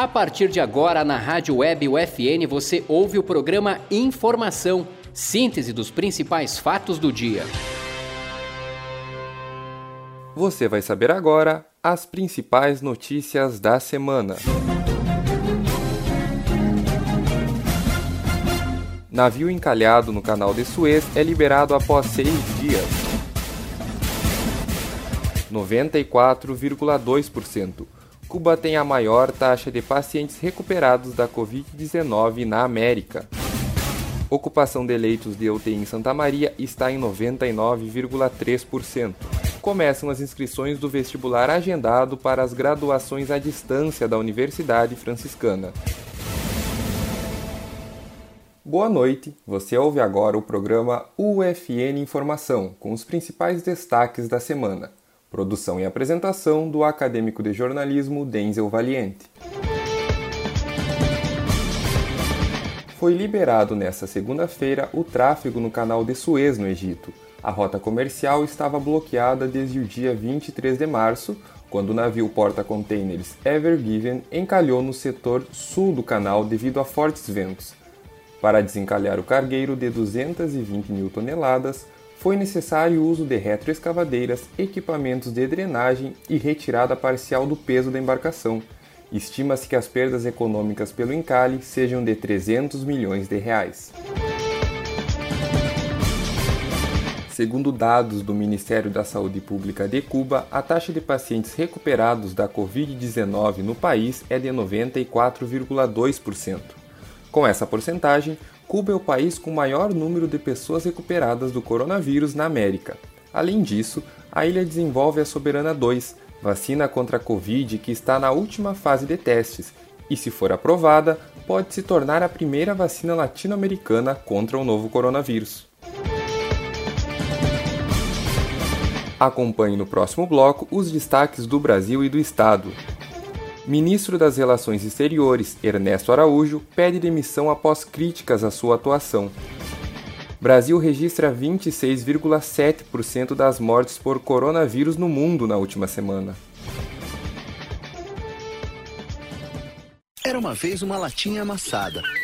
A partir de agora, na Rádio Web UFN, você ouve o programa Informação, síntese dos principais fatos do dia. Você vai saber agora as principais notícias da semana. Navio encalhado no canal de Suez é liberado após seis dias. 94,2%. Cuba tem a maior taxa de pacientes recuperados da Covid-19 na América. Ocupação de leitos de UTI em Santa Maria está em 99,3%. Começam as inscrições do vestibular agendado para as graduações à distância da Universidade Franciscana. Boa noite, você ouve agora o programa UFN Informação, com os principais destaques da semana. Produção e apresentação do acadêmico de jornalismo Denzel Valiente. Foi liberado nesta segunda-feira o tráfego no canal de Suez, no Egito. A rota comercial estava bloqueada desde o dia 23 de março, quando o navio porta-containers Ever Given encalhou no setor sul do canal devido a fortes ventos. Para desencalhar o cargueiro de 220 mil toneladas, foi necessário o uso de retroescavadeiras, equipamentos de drenagem e retirada parcial do peso da embarcação. Estima-se que as perdas econômicas pelo encalhe sejam de 300 milhões de reais. Segundo dados do Ministério da Saúde Pública de Cuba, a taxa de pacientes recuperados da Covid-19 no país é de 94,2%. Com essa porcentagem, Cuba é o país com maior número de pessoas recuperadas do coronavírus na América. Além disso, a ilha desenvolve a Soberana 2, vacina contra a Covid que está na última fase de testes e, se for aprovada, pode se tornar a primeira vacina latino-americana contra o novo coronavírus. Acompanhe no próximo bloco os destaques do Brasil e do Estado. Ministro das Relações Exteriores, Ernesto Araújo, pede demissão após críticas à sua atuação. Brasil registra 26,7% das mortes por coronavírus no mundo na última semana. Era uma vez uma latinha amassada.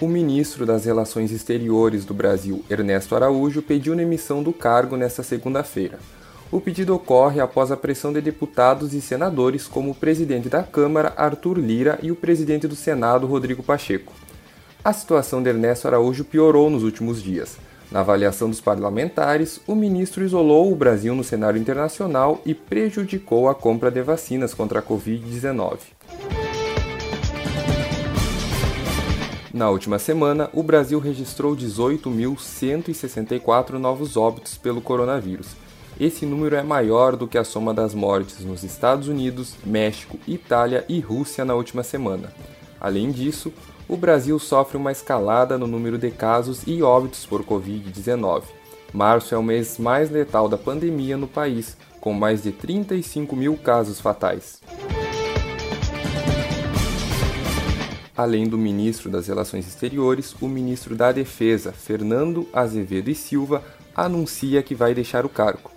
O ministro das Relações Exteriores do Brasil, Ernesto Araújo, pediu emissão do cargo nesta segunda-feira. O pedido ocorre após a pressão de deputados e senadores, como o presidente da Câmara, Arthur Lira, e o presidente do Senado, Rodrigo Pacheco. A situação de Ernesto Araújo piorou nos últimos dias. Na avaliação dos parlamentares, o ministro isolou o Brasil no cenário internacional e prejudicou a compra de vacinas contra a Covid-19. Na última semana, o Brasil registrou 18.164 novos óbitos pelo coronavírus, esse número é maior do que a soma das mortes nos Estados Unidos, México, Itália e Rússia na última semana. Além disso, o Brasil sofre uma escalada no número de casos e óbitos por Covid-19. Março é o mês mais letal da pandemia no país, com mais de 35 mil casos fatais. Além do ministro das Relações Exteriores, o ministro da Defesa, Fernando Azevedo e Silva, anuncia que vai deixar o cargo.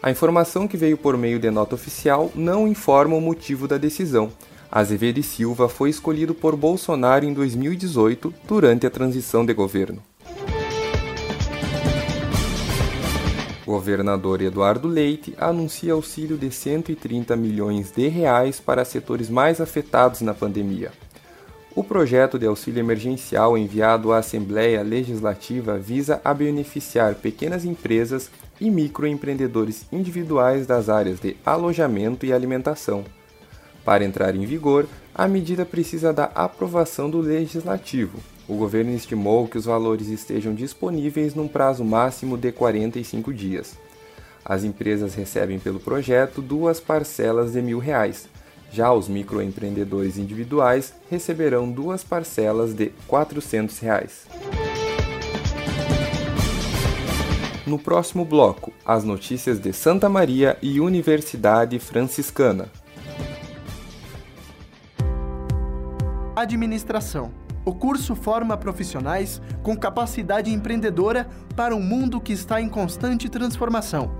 A informação que veio por meio de nota oficial não informa o motivo da decisão. Azevedo e Silva foi escolhido por Bolsonaro em 2018 durante a transição de governo. governador Eduardo Leite anuncia auxílio de 130 milhões de reais para setores mais afetados na pandemia. O projeto de auxílio emergencial enviado à Assembleia Legislativa visa a beneficiar pequenas empresas e microempreendedores individuais das áreas de alojamento e alimentação. Para entrar em vigor, a medida precisa da aprovação do legislativo. O governo estimou que os valores estejam disponíveis num prazo máximo de 45 dias. As empresas recebem pelo projeto duas parcelas de mil reais, Já os microempreendedores individuais receberão duas parcelas de 400 reais. No próximo bloco, as notícias de Santa Maria e Universidade Franciscana. Administração. O curso forma profissionais com capacidade empreendedora para um mundo que está em constante transformação.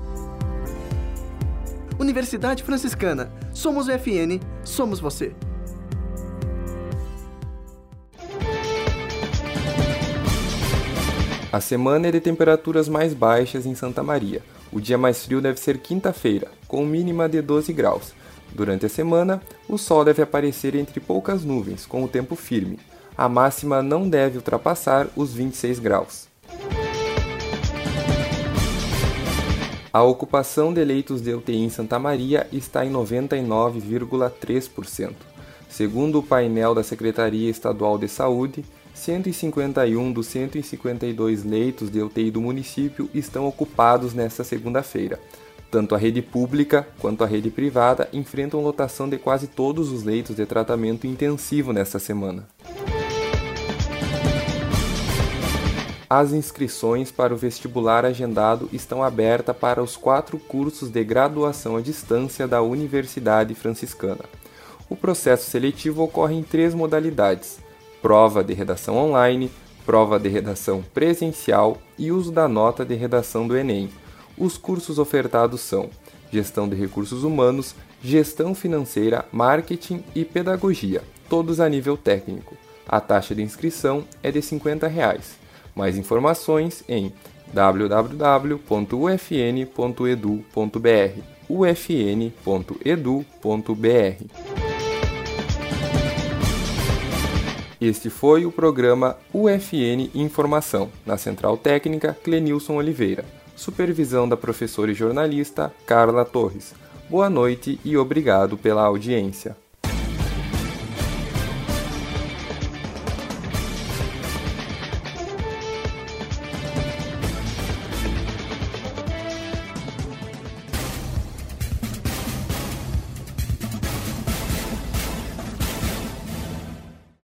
Universidade Franciscana. Somos o FN, somos você. A semana é de temperaturas mais baixas em Santa Maria. O dia mais frio deve ser quinta-feira, com mínima de 12 graus. Durante a semana, o sol deve aparecer entre poucas nuvens, com o tempo firme. A máxima não deve ultrapassar os 26 graus. A ocupação de leitos de UTI em Santa Maria está em 99,3%. Segundo o painel da Secretaria Estadual de Saúde, 151 dos 152 leitos de UTI do município estão ocupados nesta segunda-feira. Tanto a rede pública quanto a rede privada enfrentam lotação de quase todos os leitos de tratamento intensivo nesta semana. As inscrições para o vestibular agendado estão abertas para os quatro cursos de graduação à distância da Universidade Franciscana. O processo seletivo ocorre em três modalidades: prova de redação online, prova de redação presencial e uso da nota de redação do Enem. Os cursos ofertados são Gestão de Recursos Humanos, Gestão Financeira, Marketing e Pedagogia, todos a nível técnico. A taxa de inscrição é de 50 reais. Mais informações em www.ufn.edu.br ufn.edu.br Este foi o programa UFN Informação, na Central Técnica Clenilson Oliveira. Supervisão da professora e jornalista Carla Torres. Boa noite e obrigado pela audiência.